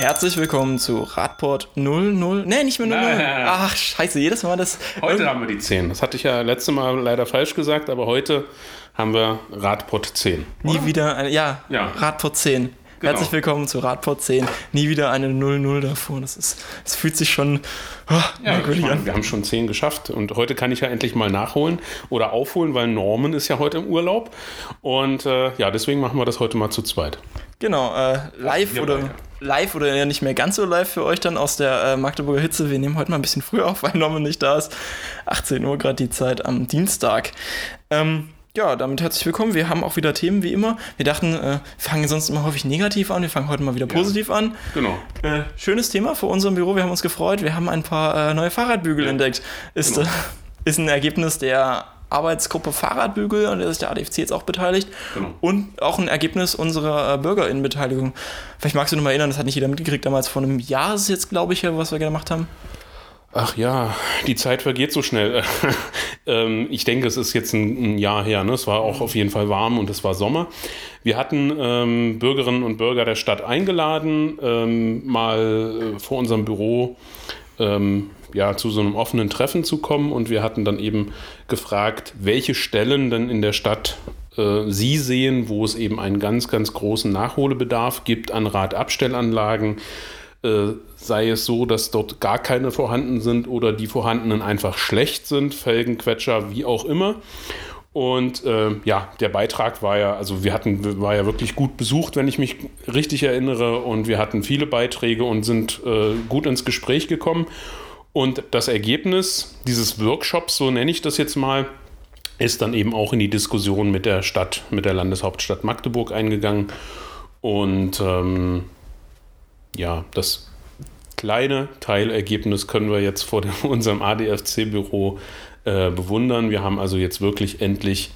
Herzlich willkommen zu Radport 00. Nee, nicht mehr 00. Nein. Ach, scheiße, jedes Mal das. Heute haben wir die 10. Das hatte ich ja letztes Mal leider falsch gesagt, aber heute haben wir Radport 10. Nie wieder eine. Ja, Ja. Radport 10. Genau. Herzlich willkommen zu Radport 10. Nie wieder eine 00 davor. Das ist. Es fühlt sich schon oh, Ja, merkwürdig an. wir haben schon 10 geschafft und heute kann ich ja endlich mal nachholen oder aufholen, weil Norman ist ja heute im Urlaub. Und äh, ja, deswegen machen wir das heute mal zu zweit. Genau, äh, live wir oder beide. Live oder ja nicht mehr ganz so live für euch dann aus der äh, Magdeburger Hitze. Wir nehmen heute mal ein bisschen früher auf, weil Norman nicht da ist. 18 Uhr gerade die Zeit am Dienstag. Ähm, ja, damit herzlich willkommen. Wir haben auch wieder Themen wie immer. Wir dachten, äh, wir fangen sonst immer häufig negativ an. Wir fangen heute mal wieder positiv an. Genau. Äh, schönes Thema für unser Büro. Wir haben uns gefreut. Wir haben ein paar äh, neue Fahrradbügel entdeckt. Ist, Genau. äh, ist ein Ergebnis der Arbeitsgruppe Fahrradbügel, an der sich der ADFC jetzt auch beteiligt. Genau. Und auch ein Ergebnis unserer äh, BürgerInnenbeteiligung. Vielleicht magst du noch mal erinnern, das hat nicht jeder mitgekriegt. Damals vor einem Jahr ist es jetzt, glaube ich, was wir gemacht haben. Ach ja, die Zeit vergeht so schnell. ähm, ich denke, es ist jetzt ein, ein Jahr her. Ne? Es war auch auf jeden Fall warm und es war Sommer. Wir hatten ähm, Bürgerinnen und Bürger der Stadt eingeladen, ähm, mal äh, vor unserem Büro ähm, ja, zu so einem offenen Treffen zu kommen. Und wir hatten dann eben gefragt, welche Stellen denn in der Stadt äh, Sie sehen, wo es eben einen ganz, ganz großen Nachholbedarf gibt an Radabstellanlagen äh, sei es so, dass dort gar keine vorhanden sind oder die vorhandenen einfach schlecht sind, Felgenquetscher, wie auch immer. Und äh, ja, der Beitrag war ja, also wir hatten, war ja wirklich gut besucht, wenn ich mich richtig erinnere. Und wir hatten viele Beiträge und sind äh, gut ins Gespräch gekommen. Und das Ergebnis dieses Workshops, so nenne ich das jetzt mal, ist dann eben auch in die Diskussion mit der Stadt, mit der Landeshauptstadt Magdeburg eingegangen. Und ähm, ja, das kleine Teilergebnis können wir jetzt vor dem, unserem ADFC-Büro äh, bewundern. Wir haben also jetzt wirklich endlich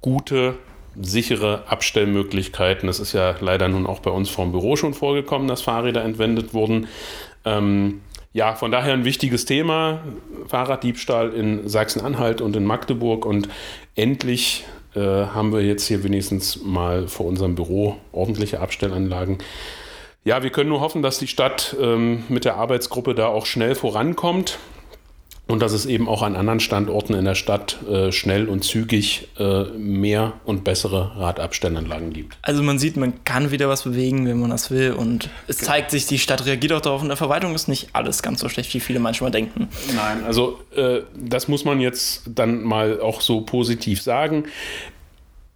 gute, sichere Abstellmöglichkeiten. Das ist ja leider nun auch bei uns vorm Büro schon vorgekommen, dass Fahrräder entwendet wurden. Ähm, ja, von daher ein wichtiges Thema. Fahrraddiebstahl in Sachsen-Anhalt und in Magdeburg. Und endlich äh, haben wir jetzt hier wenigstens mal vor unserem Büro ordentliche Abstellanlagen. Ja, wir können nur hoffen, dass die Stadt ähm, mit der Arbeitsgruppe da auch schnell vorankommt und dass es eben auch an anderen Standorten in der Stadt äh, schnell und zügig äh, mehr und bessere Radabstellanlagen gibt. Also man sieht, man kann wieder was bewegen, wenn man das will. Und es zeigt sich, die Stadt reagiert auch darauf. Und der Verwaltung ist nicht alles ganz so schlecht, wie viele manchmal denken. Nein, also äh, das muss man jetzt dann mal auch so positiv sagen.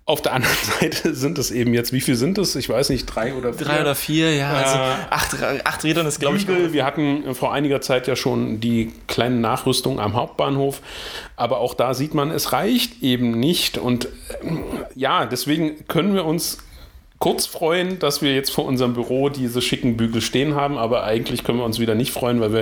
Auf der anderen Seite sind es eben jetzt, wie viel sind es? Ich weiß nicht, drei oder vier. Drei oder vier, ja. Also Äh, acht, acht Rädern ist, glaube ich, Bügel. Wir hatten vor einiger Zeit ja schon die kleine Nachrüstung am Hauptbahnhof, aber auch da sieht man, es reicht eben nicht. Und ähm, ja, deswegen können wir uns kurz freuen, dass wir jetzt vor unserem Büro diese schicken Bügel stehen haben, aber eigentlich können wir uns wieder nicht freuen, weil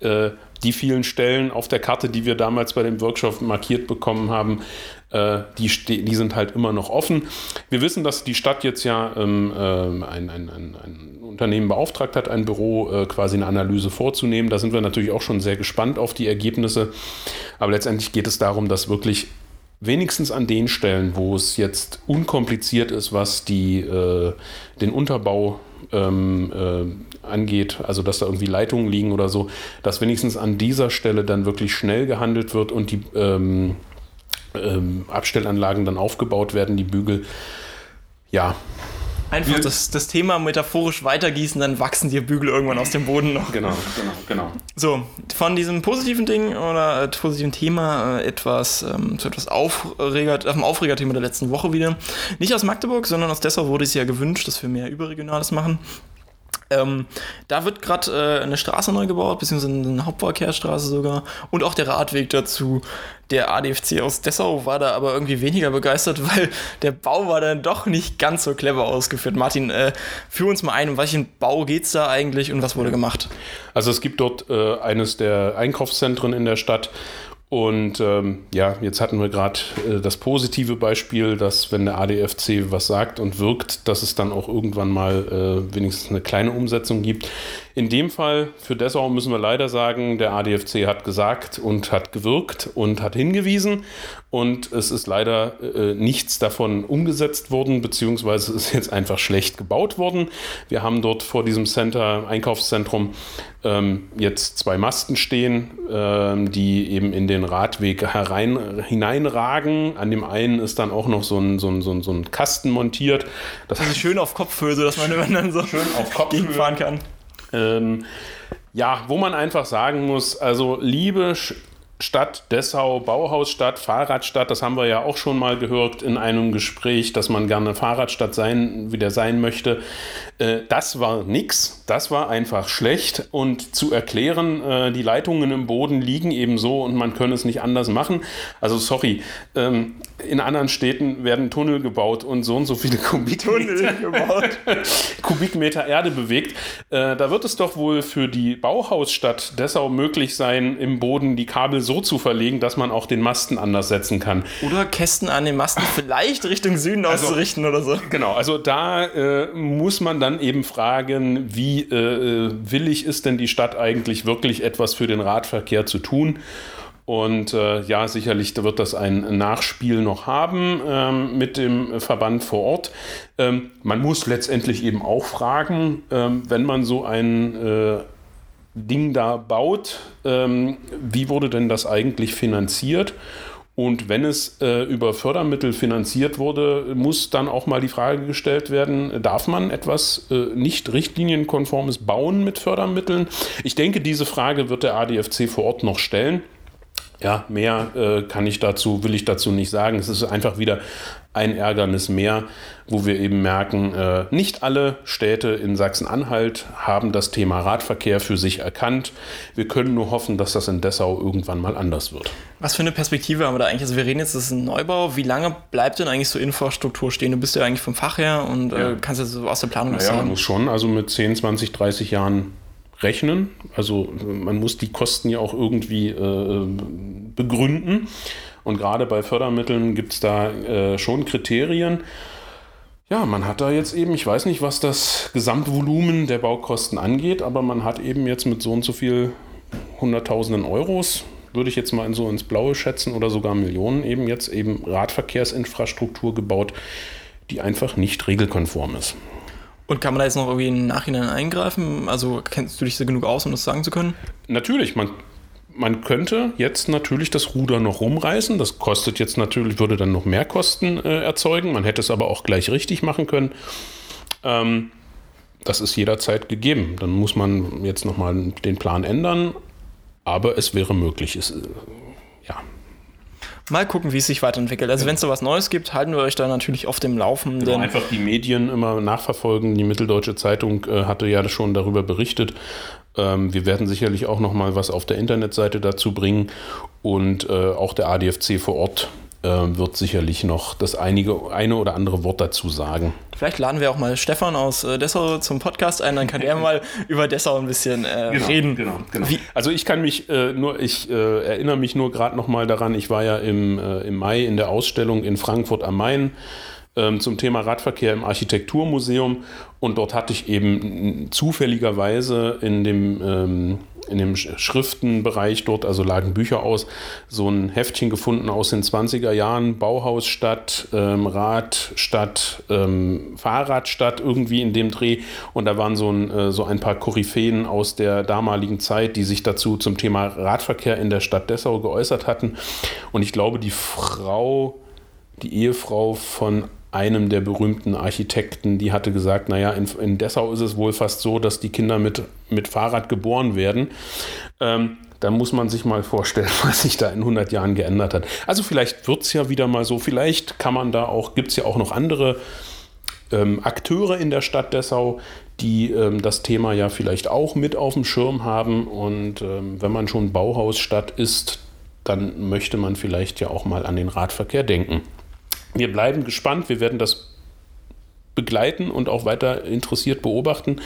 wir äh, die vielen Stellen auf der Karte, die wir damals bei dem Workshop markiert bekommen haben, äh, die, die sind halt immer noch offen. Wir wissen, dass die Stadt jetzt ja ähm, ähm, ein, ein, ein, ein Unternehmen beauftragt hat, ein Büro äh, quasi eine Analyse vorzunehmen. Da sind wir natürlich auch schon sehr gespannt auf die Ergebnisse. Aber letztendlich geht es darum, dass wirklich wenigstens an den Stellen, wo es jetzt unkompliziert ist, was die, äh, den Unterbau ähm, äh, angeht, also dass da irgendwie Leitungen liegen oder so, dass wenigstens an dieser Stelle dann wirklich schnell gehandelt wird und die ähm, ähm, Abstellanlagen dann aufgebaut werden, die Bügel. Ja, einfach das, das Thema metaphorisch weitergießen, dann wachsen die Bügel irgendwann aus dem Boden noch. genau, genau, genau. So, von diesem positiven Ding oder äh, positiven Thema äh, etwas ähm, zu etwas Aufreger, auf dem Aufregerthema der letzten Woche wieder. Nicht aus Magdeburg, sondern aus Dessau wurde es ja gewünscht, dass wir mehr Überregionales machen. Ähm, da wird gerade äh, eine Straße neu gebaut, beziehungsweise eine Hauptverkehrsstraße sogar und auch der Radweg dazu. Der ADFC aus Dessau war da aber irgendwie weniger begeistert, weil der Bau war dann doch nicht ganz so clever ausgeführt. Martin, äh, führ uns mal ein, um welchen Bau geht es da eigentlich und was wurde gemacht? Also es gibt dort äh, eines der Einkaufszentren in der Stadt Und ähm, ja, jetzt hatten wir gerade äh, das positive Beispiel, dass wenn der ADFC was sagt und wirkt, dass es dann auch irgendwann mal äh, wenigstens eine kleine Umsetzung gibt. In dem Fall für Dessau müssen wir leider sagen, der ADFC hat gesagt und hat gewirkt und hat hingewiesen und es ist leider äh, nichts davon umgesetzt worden, beziehungsweise ist jetzt einfach schlecht gebaut worden. Wir haben dort vor diesem Center, Einkaufszentrum, ähm, jetzt zwei Masten stehen, ähm, die eben in den Radweg herein, hineinragen. An dem einen ist dann auch noch so ein, so ein, so ein, so ein Kasten montiert. Das ist schön auf Kopfhöhe, sodass man dann so schön auf Kopfhöhe fahren kann. Ähm, ja, wo man einfach sagen muss, also liebe Stadt Dessau, Bauhausstadt, Fahrradstadt, das haben wir ja auch schon mal gehört in einem Gespräch, dass man gerne Fahrradstadt sein, wieder sein möchte. Äh, das war nix, das war einfach schlecht und zu erklären, äh, die Leitungen im Boden liegen eben so und man könne es nicht anders machen. Also sorry, ähm, in anderen Städten werden Tunnel gebaut und so und so viele Kubikmeter, Kubikmeter Erde bewegt. Äh, da wird es doch wohl für die Bauhausstadt Dessau möglich sein, im Boden die Kabel so zu verlegen, dass man auch den Masten anders setzen kann. Oder Kästen an den Masten vielleicht Richtung Süden also, auszurichten oder so. Genau, also da äh, muss man dann eben fragen, wie äh, willig ist denn die Stadt eigentlich wirklich etwas für den Radverkehr zu tun? Und äh, ja, sicherlich wird das ein Nachspiel noch haben ähm, mit dem Verband vor Ort. Ähm, man muss letztendlich eben auch fragen, ähm, wenn man so ein äh, Ding da baut, ähm, wie wurde denn das eigentlich finanziert? Und wenn es äh, über Fördermittel finanziert wurde, muss dann auch mal die Frage gestellt werden, darf man etwas äh, nicht richtlinienkonformes bauen mit Fördermitteln? Ich denke, diese Frage wird der ADFC vor Ort noch stellen. Ja, mehr äh, kann ich dazu, will ich dazu nicht sagen. Es ist einfach wieder ein Ärgernis mehr, wo wir eben merken, äh, nicht alle Städte in Sachsen-Anhalt haben das Thema Radverkehr für sich erkannt. Wir können nur hoffen, dass das in Dessau irgendwann mal anders wird. Was für eine Perspektive haben wir da eigentlich? Also wir reden jetzt, das ist ein Neubau. Wie lange bleibt denn eigentlich so Infrastruktur stehen? Du bist ja eigentlich vom Fach her und äh, ja. kannst ja so aus der Planung was naja, sagen. Ja, muss schon. Also mit 10, 20, 30 Jahren rechnen. Also man muss die Kosten ja auch irgendwie äh, begründen. Und gerade bei Fördermitteln gibt es da äh, schon Kriterien. Ja, man hat da jetzt eben, ich weiß nicht, was das Gesamtvolumen der Baukosten angeht, aber man hat eben jetzt mit so und so viel Hunderttausenden Euros, würde ich jetzt mal so ins Blaue schätzen, oder sogar Millionen eben jetzt eben Radverkehrsinfrastruktur gebaut, die einfach nicht regelkonform ist. Und kann man da jetzt noch irgendwie im Nachhinein eingreifen? Also kennst du dich so genug aus, um das sagen zu können? Natürlich, man, man könnte jetzt natürlich das Ruder noch rumreißen. Das kostet jetzt natürlich, würde dann noch mehr Kosten äh, erzeugen. Man hätte es aber auch gleich richtig machen können. Ähm, das ist jederzeit gegeben. Dann muss man jetzt nochmal den Plan ändern. Aber es wäre möglich. Es, äh, ja, Mal gucken, wie es sich weiterentwickelt. Also, wenn es da was Neues gibt, halten wir euch da natürlich auf dem Laufenden. Genau, einfach die Medien immer nachverfolgen. Die Mitteldeutsche Zeitung äh, hatte ja schon darüber berichtet. Ähm, wir werden sicherlich auch noch mal was auf der Internetseite dazu bringen und äh, auch der ADFC vor Ort wird sicherlich noch das einige, eine oder andere Wort dazu sagen. Vielleicht laden wir auch mal Stefan aus äh, Dessau zum Podcast ein, dann kann er mal über Dessau ein bisschen äh, genau, reden. Genau, genau. Also ich kann mich äh, nur, ich äh, erinnere mich nur gerade noch mal daran, ich war ja im, äh, im Mai in der Ausstellung in Frankfurt am Main ähm, zum Thema Radverkehr im Architekturmuseum und dort hatte ich eben zufälligerweise in dem ähm, in dem Schriftenbereich dort, also lagen Bücher aus, so ein Heftchen gefunden aus den 20er Jahren, Bauhausstadt, ähm, Radstadt, ähm, Fahrradstadt, irgendwie in dem Dreh. Und da waren so ein, äh, so ein paar Koryphäen aus der damaligen Zeit, die sich dazu zum Thema Radverkehr in der Stadt Dessau geäußert hatten. Und ich glaube, die Frau, die Ehefrau von einem der berühmten Architekten, die hatte gesagt, naja, in, in Dessau ist es wohl fast so, dass die Kinder mit, mit Fahrrad geboren werden. Ähm, dann muss man sich mal vorstellen, was sich da in 100 Jahren geändert hat. Also vielleicht wird es ja wieder mal so, vielleicht kann man da auch, gibt es ja auch noch andere ähm, Akteure in der Stadt Dessau, die ähm, das Thema ja vielleicht auch mit auf dem Schirm haben. Und ähm, wenn man schon Bauhausstadt ist, dann möchte man vielleicht ja auch mal an den Radverkehr denken. Wir bleiben gespannt. Wir werden das begleiten und auch weiter interessiert beobachten.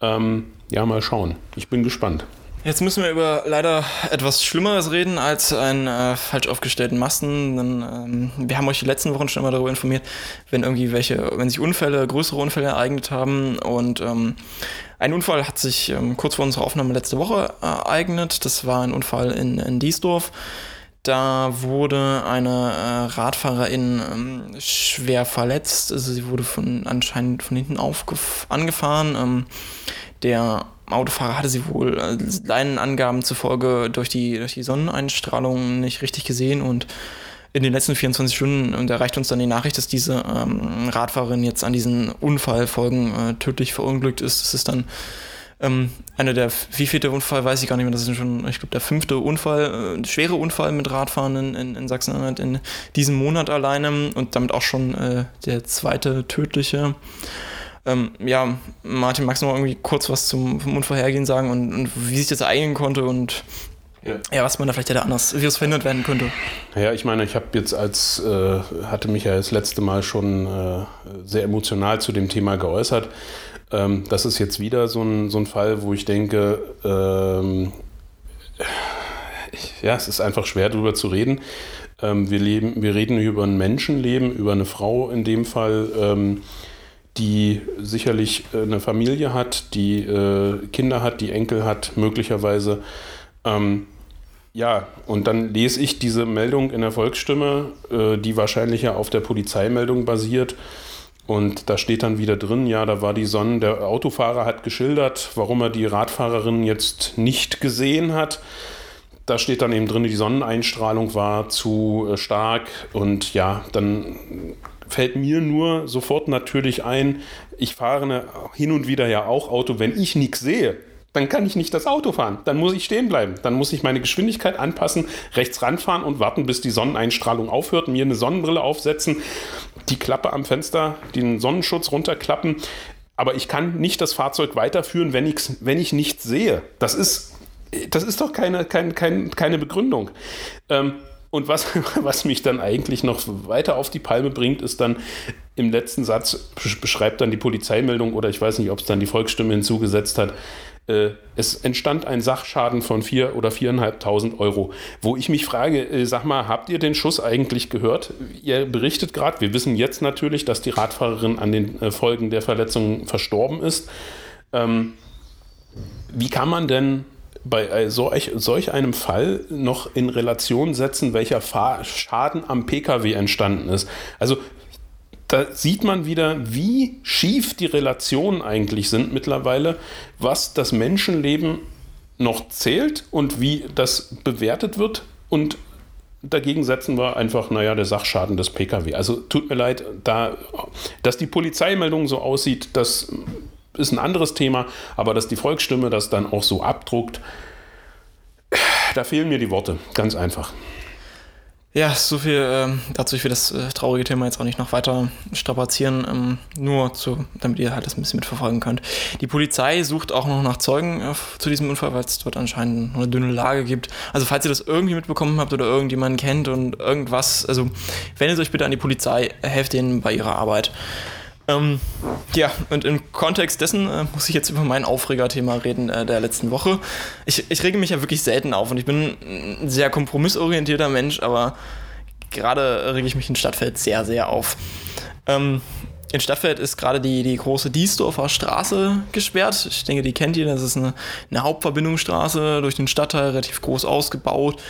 Ähm, ja, mal schauen. Ich bin gespannt. Jetzt müssen wir über leider etwas Schlimmeres reden als einen äh, falsch aufgestellten Masten. Denn, ähm, wir haben euch die letzten Wochen schon mal darüber informiert, wenn irgendwie welche, wenn sich Unfälle, größere Unfälle ereignet haben. Und ähm, ein Unfall hat sich ähm, kurz vor unserer Aufnahme letzte Woche ereignet. Das war ein Unfall in, in Diesdorf. Da wurde eine äh, Radfahrerin ähm, schwer verletzt. Also sie wurde von anscheinend von hinten angefahren. Ähm, der Autofahrer hatte sie wohl äh, seinen Angaben zufolge durch die, durch die Sonneneinstrahlung nicht richtig gesehen und in den letzten 24 Stunden und erreicht uns dann die Nachricht, dass diese ähm, Radfahrerin jetzt an diesen Unfallfolgen äh, tödlich verunglückt ist. Das ist dann ähm, einer der, wie vielte Unfall, weiß ich gar nicht mehr, das ist schon, ich glaube, der fünfte Unfall, äh, schwere Unfall mit Radfahren in, in, in Sachsen-Anhalt in diesem Monat alleine und damit auch schon äh, der zweite tödliche. Ähm, ja, Martin, magst du noch irgendwie kurz was zum, zum Unvorhergehen sagen und, und wie sich das ereignen konnte und ja. ja. was man da vielleicht hätte anders, wie es verhindert werden könnte. Ja, ich meine, ich habe jetzt als, äh, hatte mich ja das letzte Mal schon äh, sehr emotional zu dem Thema geäußert. Ähm, das ist jetzt wieder so ein, so ein Fall, wo ich denke, ähm, ja, es ist einfach schwer darüber zu reden. Ähm, wir, leben, wir reden über ein Menschenleben, über eine Frau in dem Fall ähm, die sicherlich äh, eine Familie hat, die äh, Kinder hat, die Enkel hat, möglicherweise. Ähm, ja, und dann lese ich diese Meldung in der Volksstimme, äh, die wahrscheinlich ja auf der Polizeimeldung basiert. Und da steht dann wieder drin, ja, da war die Sonne, der Autofahrer hat geschildert, warum er die Radfahrerin jetzt nicht gesehen hat. Da steht dann eben drin, die Sonneneinstrahlung war zu äh, stark und ja, dann fällt mir nur sofort natürlich ein, ich fahre hin und wieder ja auch Auto, wenn ich nichts sehe, dann kann ich nicht das Auto fahren. Dann muss ich stehen bleiben. Dann muss ich meine Geschwindigkeit anpassen, rechts ranfahren und warten, bis die Sonneneinstrahlung aufhört, mir eine Sonnenbrille aufsetzen, die Klappe am Fenster, den Sonnenschutz runterklappen. Aber ich kann nicht das Fahrzeug weiterführen, wenn, wenn ich nichts sehe. Das ist, das ist doch keine, keine, keine, keine Begründung. Ähm, und was, was mich dann eigentlich noch weiter auf die Palme bringt, ist dann im letzten Satz beschreibt dann die Polizeimeldung oder ich weiß nicht, ob es dann die Volksstimme hinzugesetzt hat. Äh, es entstand ein Sachschaden von vier oder viereinhalbtausend Euro, wo ich mich frage, äh, sag mal, habt ihr den Schuss eigentlich gehört? Ihr berichtet gerade, wir wissen jetzt natürlich, dass die Radfahrerin an den äh, Folgen der Verletzung verstorben ist. Ähm, wie kann man denn bei solch, solch einem Fall noch in Relation setzen, welcher Fahr Schaden am Pkw entstanden ist. Also da sieht man wieder, wie schief die Relationen eigentlich sind mittlerweile, was das Menschenleben noch zählt und wie das bewertet wird. Und dagegen setzen wir einfach, naja, der Sachschaden des Pkw. Also tut mir leid, da, dass die Polizeimeldung so aussieht, das ist ein anderes Thema, aber dass die Volksstimme das dann auch so abdruckt, da fehlen mir die Worte, ganz einfach. Ja, so viel ähm, dazu. Ich will das äh, traurige Thema jetzt auch nicht noch weiter strapazieren, ähm, nur zu, damit ihr halt das ein bisschen mitverfolgen könnt. Die Polizei sucht auch noch nach Zeugen äh, zu diesem Unfall, weil es dort anscheinend eine dünne Lage gibt. Also falls ihr das irgendwie mitbekommen habt oder irgendjemanden kennt und irgendwas, also wendet euch bitte an die Polizei, helft denen bei ihrer Arbeit. Ähm, ja, und im Kontext dessen äh, muss ich jetzt über mein Aufregerthema reden äh, der letzten Woche. Ich, ich rege mich ja wirklich selten auf und ich bin ein sehr kompromissorientierter Mensch, aber gerade rege ich mich in Stadtfeld sehr, sehr auf. Ähm, in Stadtfeld ist gerade die, die große Diesdorfer Straße gesperrt. Ich denke, die kennt ihr. Das ist eine, eine Hauptverbindungsstraße durch den Stadtteil, relativ groß ausgebaut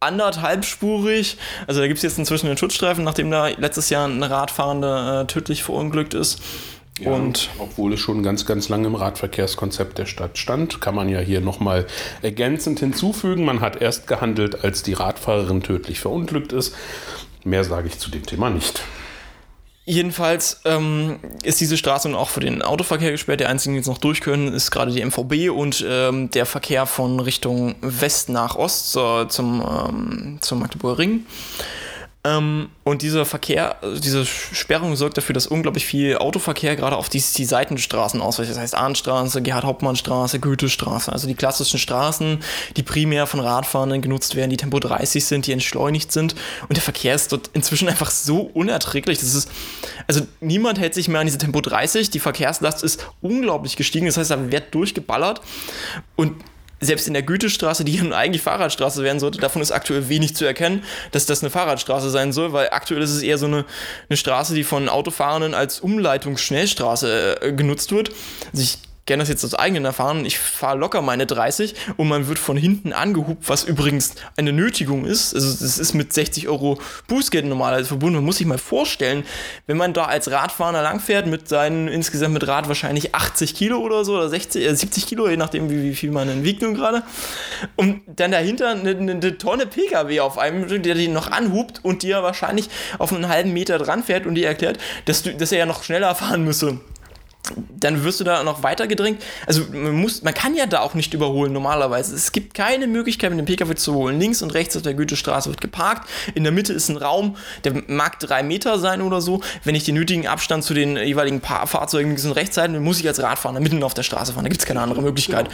anderthalbspurig. Also da gibt es jetzt inzwischen einen Schutzstreifen, nachdem da letztes Jahr ein Radfahrender äh, tödlich verunglückt ist. Ja, und obwohl es schon ganz, ganz lange im Radverkehrskonzept der Stadt stand, kann man ja hier nochmal ergänzend hinzufügen. Man hat erst gehandelt, als die Radfahrerin tödlich verunglückt ist. Mehr sage ich zu dem Thema nicht. Jedenfalls ähm, ist diese Straße nun auch für den Autoverkehr gesperrt. Der einzige, die jetzt noch durch können, ist gerade die MVB und ähm, der Verkehr von Richtung West nach Ost zur, zum, ähm, zum Magdeburger Ring. Ähm, und dieser Verkehr, diese Sperrung sorgt dafür, dass unglaublich viel Autoverkehr gerade auf die, die Seitenstraßen ausweicht. Das heißt Ahnstraße, Gerhard-Hauptmann-Straße, Goethestraße. Also die klassischen Straßen, die primär von Radfahrenden genutzt werden, die Tempo 30 sind, die entschleunigt sind. Und der Verkehr ist dort inzwischen einfach so unerträglich. Das ist, also niemand hält sich mehr an diese Tempo 30. Die Verkehrslast ist unglaublich gestiegen. Das heißt, da wird durchgeballert. Und selbst in der Gütestraße, die nun eigentlich Fahrradstraße werden sollte, davon ist aktuell wenig zu erkennen, dass das eine Fahrradstraße sein soll, weil aktuell ist es eher so eine, eine Straße, die von Autofahrenden als Umleitungsschnellstraße äh, genutzt wird. Also ich kenne das jetzt aus eigenen Erfahrungen. Ich fahre locker meine 30 und man wird von hinten angehupt, was übrigens eine Nötigung ist. Also das ist mit 60 Euro Bußgeld normalerweise verbunden. Man muss sich mal vorstellen, wenn man da als Radfahrer langfährt mit seinen insgesamt mit Rad wahrscheinlich 80 Kilo oder so oder 60, äh, 70 Kilo, je nachdem wie, wie viel man dann wiegt nun gerade. Und dann dahinter eine, eine, Tonne PKW auf einem, der den noch anhupt und dir wahrscheinlich auf einen halben Meter dran fährt und dir erklärt, dass, du, dass er ja noch schneller fahren müsse dann wirst du da noch weiter gedrängt. Also man muss, man kann ja da auch nicht überholen normalerweise. Es gibt keine Möglichkeit mit dem Pkw zu holen. Links und rechts auf der Gütestraße wird geparkt. In der Mitte ist ein Raum, der mag drei Meter sein oder so. Wenn ich den nötigen Abstand zu den jeweiligen pa Fahrzeugen links und rechts halten, dann muss ich als Radfahrer mitten auf der Straße fahren. Da gibt es keine andere Möglichkeit.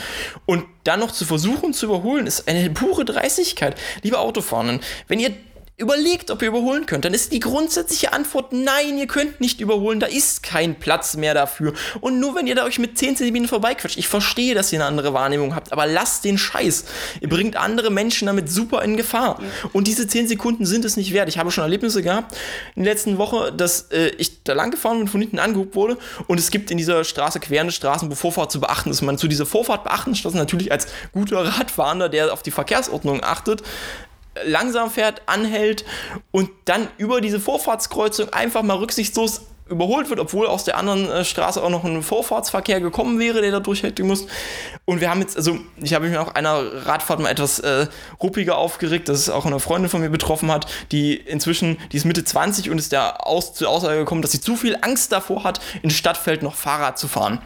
Und dann noch zu versuchen zu überholen, ist eine pure Dreistigkeit. Liebe Autofahrenden, wenn ihr Überlegt, ob ihr überholen könnt. Dann ist die grundsätzliche Antwort nein, ihr könnt nicht überholen, da ist kein Platz mehr dafür. Und nur wenn ihr da euch mit 10 cm vorbeiquatscht, ich verstehe, dass ihr eine andere Wahrnehmung habt, aber lasst den Scheiß. Ihr bringt andere Menschen damit super in Gefahr. Und diese 10 Sekunden sind es nicht wert. Ich habe schon Erlebnisse gehabt in der letzten Woche, dass äh, ich da lang gefahren bin und von hinten angeguckt wurde. Und es gibt in dieser Straße querende Straßen, wo Vorfahrt zu beachten ist. Man zu dieser Vorfahrt beachten, statt natürlich als guter Radfahrender, der auf die Verkehrsordnung achtet, langsam fährt, anhält und dann über diese Vorfahrtskreuzung einfach mal rücksichtslos überholt wird, obwohl aus der anderen äh, Straße auch noch ein Vorfahrtsverkehr gekommen wäre, der da durchhalten muss. Und wir haben jetzt, also ich habe mich auch einer Radfahrt mal etwas äh, ruppiger aufgeregt, dass es auch eine Freundin von mir betroffen hat, die inzwischen, die ist Mitte 20 und ist der aus, zur Aussage gekommen, dass sie zu viel Angst davor hat, in Stadtfeld noch Fahrrad zu fahren.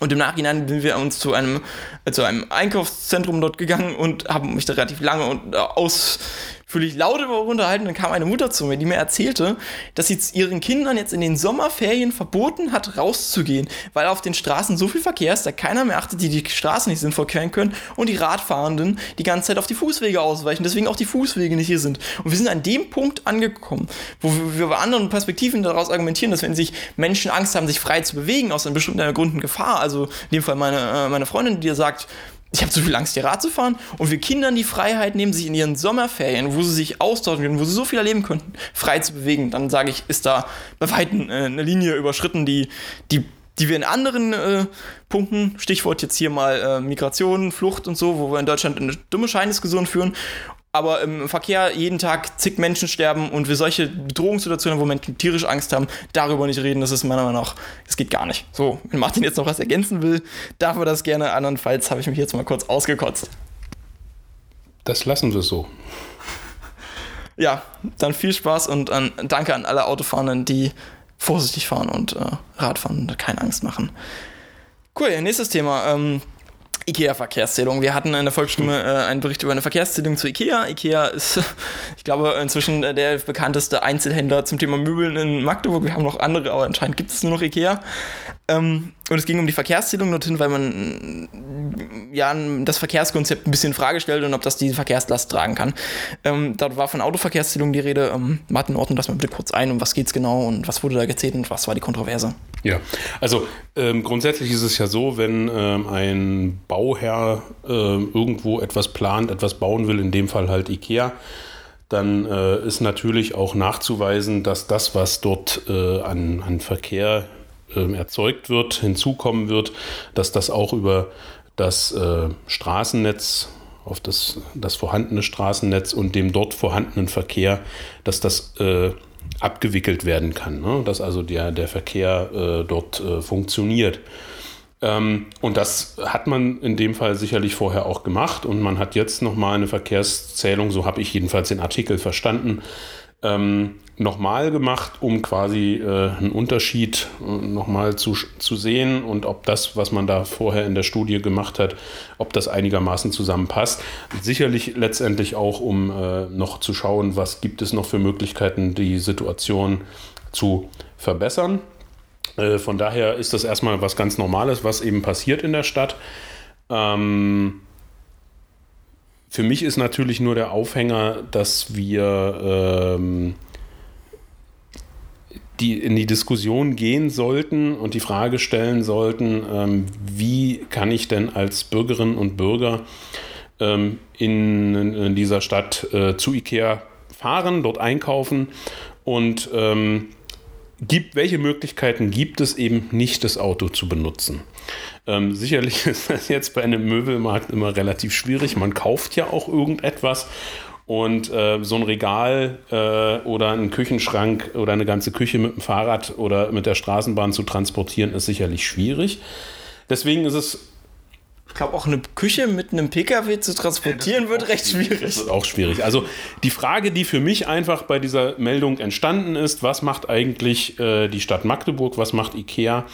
Und im Nachhinein sind wir uns zu einem, äh, zu einem Einkaufszentrum dort gegangen und haben mich da relativ lange und äh, aus, völlig laut darüber unterhalten. Dann kam eine Mutter zu mir, die mir erzählte, dass sie ihren Kindern jetzt in den Sommerferien verboten hat, rauszugehen, weil auf den Straßen so viel Verkehr ist, da keiner mehr achtet, die die Straßen nicht sinnvoll queren können und die Radfahrenden die ganze Zeit auf die Fußwege ausweichen, deswegen auch die Fußwege nicht hier sind. Und wir sind an dem Punkt angekommen, wo wir bei anderen Perspektiven daraus argumentieren, dass wenn sich Menschen Angst haben, sich frei zu bewegen, aus einem bestimmten Grund Gefahr, also in dem Fall meine, äh, meine Freundin, die sagt, ich habe zu viel Angst, hier Rad zu fahren. Und wir Kindern die Freiheit nehmen, sich in ihren Sommerferien, wo sie sich austauschen können, wo sie so viel erleben könnten, frei zu bewegen. Dann sage ich, ist da bei Weitem äh, eine Linie überschritten, die, die, die wir in anderen äh, Punkten, Stichwort jetzt hier mal äh, Migration, Flucht und so, wo wir in Deutschland eine dumme Scheiniskussion führen aber im Verkehr jeden Tag zig Menschen sterben und wir solche Bedrohungssituationen, wo Menschen tierisch Angst haben, darüber nicht reden, das ist meiner Meinung nach, das geht gar nicht. So, wenn Martin jetzt noch was ergänzen will, darf er das gerne, andernfalls habe ich mich jetzt mal kurz ausgekotzt. Das lassen wir so. Ja, dann viel Spaß und an, danke an alle Autofahrenden, die vorsichtig fahren und äh, Radfahren und keine Angst machen. Cool, nächstes Thema. Ähm, IKEA-Verkehrszählung. Wir hatten in der Volksstimme äh, einen Bericht über eine Verkehrszählung zu IKEA. IKEA ist, ich glaube, inzwischen der bekannteste Einzelhändler zum Thema Möbeln in Magdeburg. Wir haben noch andere, aber anscheinend gibt es nur noch IKEA. Ähm, und es ging um die Verkehrszählung dorthin, weil man ja das Verkehrskonzept ein bisschen in Frage stellt und ob das die Verkehrslast tragen kann. Ähm, dort war von Autoverkehrszählung die Rede. Ähm, Martin, ordnen das mal bitte kurz ein. Um was geht es genau und was wurde da gezählt und was war die Kontroverse? Ja, also ähm, grundsätzlich ist es ja so, wenn ähm, ein Bauherr äh, irgendwo etwas plant, etwas bauen will, in dem Fall halt IKEA, dann äh, ist natürlich auch nachzuweisen, dass das, was dort äh, an, an Verkehr äh, erzeugt wird, hinzukommen wird, dass das auch über das äh, Straßennetz, auf das, das vorhandene Straßennetz und dem dort vorhandenen Verkehr, dass das äh, abgewickelt werden kann, ne? dass also der, der Verkehr äh, dort funktioniert. Ähm, und das hat man in dem Fall sicherlich vorher auch gemacht und man hat jetzt nochmal eine Verkehrszählung, so habe ich jedenfalls den Artikel verstanden, ähm, nochmal gemacht, um quasi äh, einen Unterschied äh, nochmal zu, zu sehen und ob das, was man da vorher in der Studie gemacht hat, ob das einigermaßen zusammenpasst. Sicherlich letztendlich auch, um äh, noch zu schauen, was gibt es noch für Möglichkeiten, die Situation zu verbessern. Äh, von daher ist das erstmal was ganz Normales, was eben passiert in der Stadt. Ähm, für mich ist natürlich nur der Aufhänger, dass wir ähm, die in die Diskussion gehen sollten und die Frage stellen sollten, ähm, wie kann ich denn als Bürgerinnen und Bürger ähm, in, in, dieser Stadt äh, zu Ikea fahren, dort einkaufen und ähm, gibt, welche Möglichkeiten gibt es eben nicht, das Auto zu benutzen. Ähm, sicherlich ist das jetzt bei einem Möbelmarkt immer relativ schwierig. Man kauft ja auch irgendetwas und äh, so ein Regal äh, oder ein Küchenschrank oder eine ganze Küche mit dem Fahrrad oder mit der Straßenbahn zu transportieren, ist sicherlich schwierig. Deswegen ist es. Ich glaube, auch eine Küche mit einem Pkw zu transportieren ja, wird recht schwierig. Das wird auch schwierig. Also die Frage, die für mich einfach bei dieser Meldung entstanden ist, was macht eigentlich äh, die Stadt Magdeburg, was macht IKEA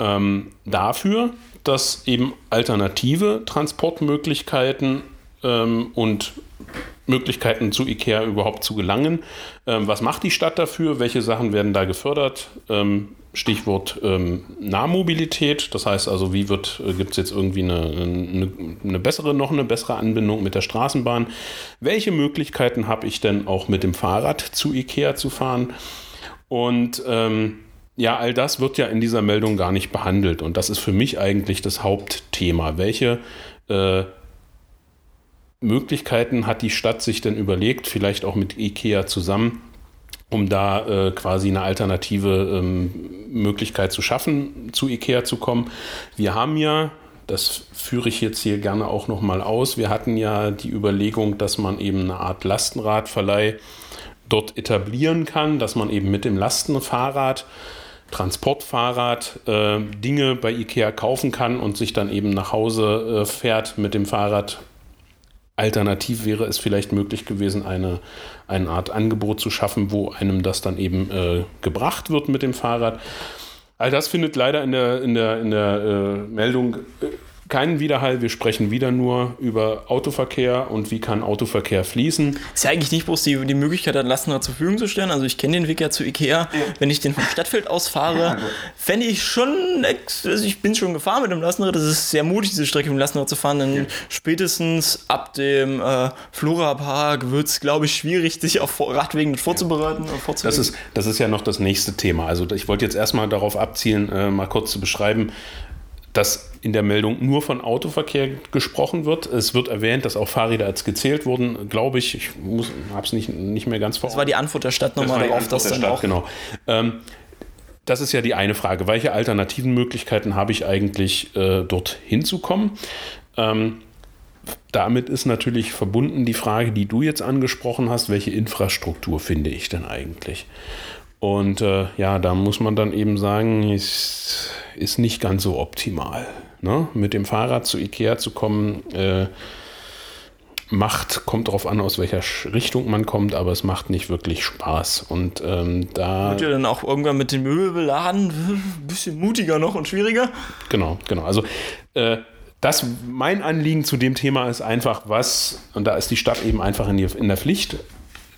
ähm, dafür, dass eben alternative Transportmöglichkeiten ähm, und Möglichkeiten zu IKEA überhaupt zu gelangen. Ähm, was macht die Stadt dafür? Welche Sachen werden da gefördert? Ähm, Stichwort ähm, Nahmobilität. Das heißt also, wie wird, äh, gibt es jetzt irgendwie eine, eine, eine, bessere, noch eine bessere Anbindung mit der Straßenbahn? Welche Möglichkeiten habe ich denn auch mit dem Fahrrad zu IKEA zu fahren? Und ähm, ja, all das wird ja in dieser Meldung gar nicht behandelt. Und das ist für mich eigentlich das Hauptthema. Welche äh, Möglichkeiten hat die Stadt sich denn überlegt, vielleicht auch mit IKEA zusammen, um da äh, quasi eine alternative ähm, Möglichkeit zu schaffen, zu IKEA zu kommen? Wir haben ja, das führe ich jetzt hier gerne auch nochmal aus, wir hatten ja die Überlegung, dass man eben eine Art Lastenradverleih dort etablieren kann, dass man eben mit dem Lastenfahrrad Transportfahrrad äh, Dinge bei IKEA kaufen kann und sich dann eben nach Hause äh, fährt mit dem Fahrrad Alternativ wäre es vielleicht möglich gewesen, eine, eine Art Angebot zu schaffen, wo einem das dann eben äh, gebracht wird mit dem Fahrrad. All das findet leider in der, in der, in der äh, Meldung äh, keinen Widerhall. Wir sprechen wieder nur über Autoverkehr und wie kann Autoverkehr fließen. Ist ja eigentlich nicht bloß die, die Möglichkeit, ein Lastenrad zur Verfügung zu stellen. Also ich kenne den Weg ja zu Ikea. Ja. Wenn ich den vom Stadtfeld aus fahre, fände ich schon, also ich bin schon gefahren mit dem Lastenrad. Das ist sehr mutig, diese Strecke mit dem Lastenrad zu fahren. Denn ja. spätestens ab dem äh, Flora Park wird es, glaube ich, schwierig, sich auf Radwegen vorzubereiten. Ja. Das, ist, das ist ja noch das nächste Thema. Also ich wollte jetzt erstmal darauf abzielen, äh, mal kurz zu beschreiben, dass in der Meldung nur von Autoverkehr gesprochen wird. Es wird erwähnt, dass auch Fahrräder als gezählt wurden, glaube ich. Ich habe es nicht, nicht mehr ganz vor. Das war die Antwort der Stadt nochmal darauf, dass dann Stadt, auch. Genau. Ähm, das ist ja die eine Frage. Welche alternativen Möglichkeiten habe ich eigentlich, äh, dort hinzukommen? Ähm, damit ist natürlich verbunden die Frage, die du jetzt angesprochen hast, welche Infrastruktur finde ich denn eigentlich? Und äh, ja, da muss man dann eben sagen, ist, ist nicht ganz so optimal. Ne? Mit dem Fahrrad zu Ikea zu kommen, äh, macht, kommt darauf an, aus welcher Richtung man kommt, aber es macht nicht wirklich Spaß. Und ähm, da. Wird ja dann auch irgendwann mit den Möbelladen ein bisschen mutiger noch und schwieriger? Genau, genau. Also äh, das, mein Anliegen zu dem Thema ist einfach, was, und da ist die Stadt eben einfach in, in der Pflicht,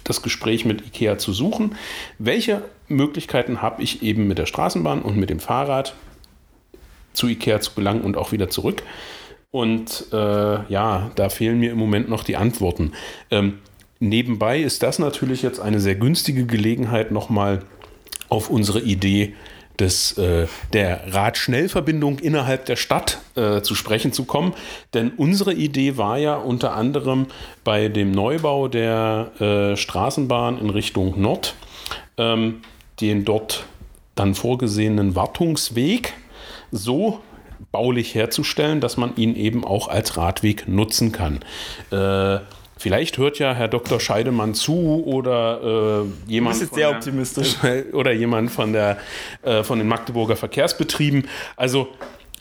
das Gespräch mit IKEA zu suchen. Welche Möglichkeiten habe ich eben mit der Straßenbahn und mit dem Fahrrad zu IKEA zu gelangen und auch wieder zurück? Und äh, ja, da fehlen mir im Moment noch die Antworten. Ähm, nebenbei ist das natürlich jetzt eine sehr günstige Gelegenheit, nochmal auf unsere Idee des, äh, der Radschnellverbindung innerhalb der Stadt äh, zu sprechen zu kommen. Denn unsere Idee war ja unter anderem bei dem Neubau der äh, Straßenbahn in Richtung Nord, ähm, den dort dann vorgesehenen Wartungsweg so baulich herzustellen, dass man ihn eben auch als Radweg nutzen kann. Äh, Vielleicht hört ja Herr Dr. Scheidemann zu oder äh, jemand. Das ist sehr der, optimistisch. Oder jemand von, der, äh, von den Magdeburger Verkehrsbetrieben. Also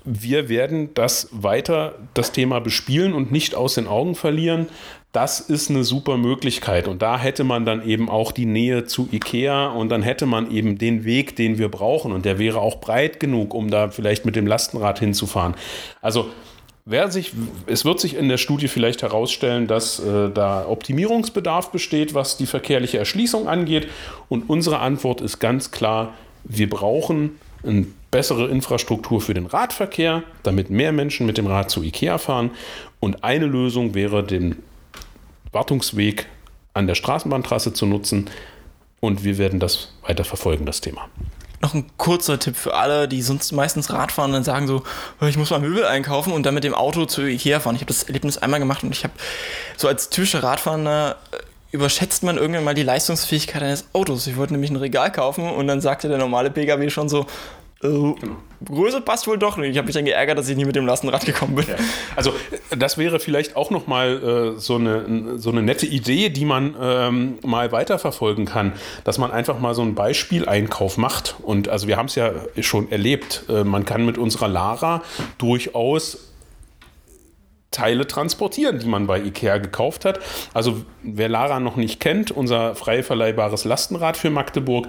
wir werden das weiter, das Thema bespielen und nicht aus den Augen verlieren. Das ist eine super Möglichkeit. Und da hätte man dann eben auch die Nähe zu Ikea und dann hätte man eben den Weg, den wir brauchen. Und der wäre auch breit genug, um da vielleicht mit dem Lastenrad hinzufahren. Also Wer sich, es wird sich in der Studie vielleicht herausstellen, dass äh, da Optimierungsbedarf besteht, was die verkehrliche Erschließung angeht. Und unsere Antwort ist ganz klar, wir brauchen eine bessere Infrastruktur für den Radverkehr, damit mehr Menschen mit dem Rad zu Ikea fahren. Und eine Lösung wäre, den Wartungsweg an der Straßenbahntrasse zu nutzen, und wir werden das weiter verfolgen, das Thema. Noch ein kurzer Tipp für alle, die sonst meistens Rad und dann sagen so, "Oh, ich muss mal Möbel einkaufen und dann mit dem Auto zu Ikea fahren. Ich habe das Erlebnis einmal gemacht und ich habe so als typischer Radfahrer äh, überschätzt man irgendwann mal die Leistungsfähigkeit eines Autos. Ich wollte nämlich ein Regal kaufen und dann sagte der normale Pkw schon so, äh, Größe passt wohl doch nicht. Ich habe mich dann geärgert, dass ich nie mit dem Lastenrad gekommen bin. Also das wäre vielleicht auch noch mal äh, so, eine, so eine nette Idee, die man ähm, mal weiterverfolgen kann, dass man einfach mal so einen Beispieleinkauf macht. Und also wir haben es ja schon erlebt. Äh, man kann mit unserer Lara durchaus Teile transportieren, die man bei Ikea gekauft hat. Also wer Lara noch nicht kennt, unser frei verleihbares Lastenrad für Magdeburg,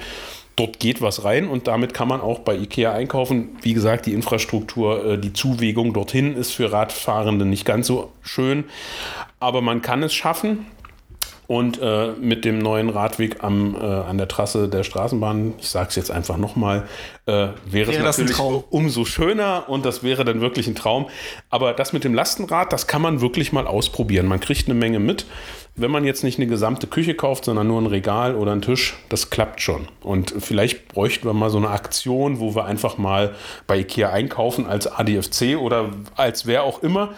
dort geht was rein und damit kann man auch bei Ikea einkaufen. Wie gesagt, die Infrastruktur, äh, die Zuwegung dorthin ist für Radfahrende nicht ganz so schön, aber man kann es schaffen. Und äh, mit dem neuen Radweg am, äh, an der Trasse der Straßenbahn, ich sage es jetzt einfach nochmal, äh, wäre, Wäre es das ein natürlich Traum. umso schöner und das wäre dann wirklich ein Traum. Aber das mit dem Lastenrad, das kann man wirklich mal ausprobieren. Man kriegt eine Menge mit. Wenn man jetzt nicht eine gesamte Küche kauft, sondern nur ein Regal oder einen Tisch, das klappt schon. Und vielleicht bräuchten wir mal so eine Aktion, wo wir einfach mal bei Ikea einkaufen als ADFC oder als wer auch immer.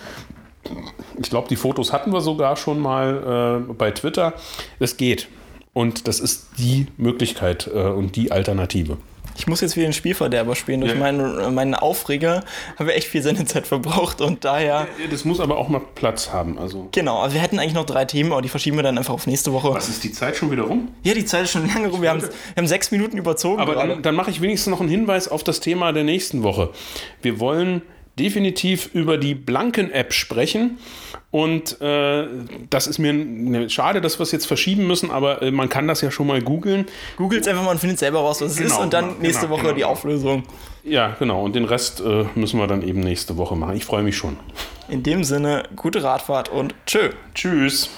Ich glaube, die Fotos hatten wir sogar schon mal äh, bei Twitter. Es geht. Und das ist die Möglichkeit äh, und die Alternative. Ich muss jetzt wieder den Spielverderber spielen. Durch Ja. meinen, meinen Aufreger haben wir echt viel Sendezeit verbraucht und daher. Das muss aber auch mal Platz haben. Also. Genau, also wir hätten eigentlich noch drei Themen, aber die verschieben wir dann einfach auf nächste Woche. Was ist die Zeit schon wieder rum? Ja, die Zeit ist schon lange rum. Wir haben, wir haben sechs Minuten überzogen. Aber gerade. dann, dann mache ich wenigstens noch einen Hinweis auf das Thema der nächsten Woche. Wir wollen definitiv über die Blanken-App sprechen. Und äh, das ist mir ne, schade, dass wir es jetzt verschieben müssen, aber äh, man kann das ja schon mal googeln. Googelt einfach mal und findet selber raus, was es Genau, ist und dann genau, nächste genau, Woche genau. die Auflösung. Ja, genau. Und den Rest äh, müssen wir dann eben nächste Woche machen. Ich freue mich schon. In dem Sinne, gute Radfahrt und tschö. Tschüss.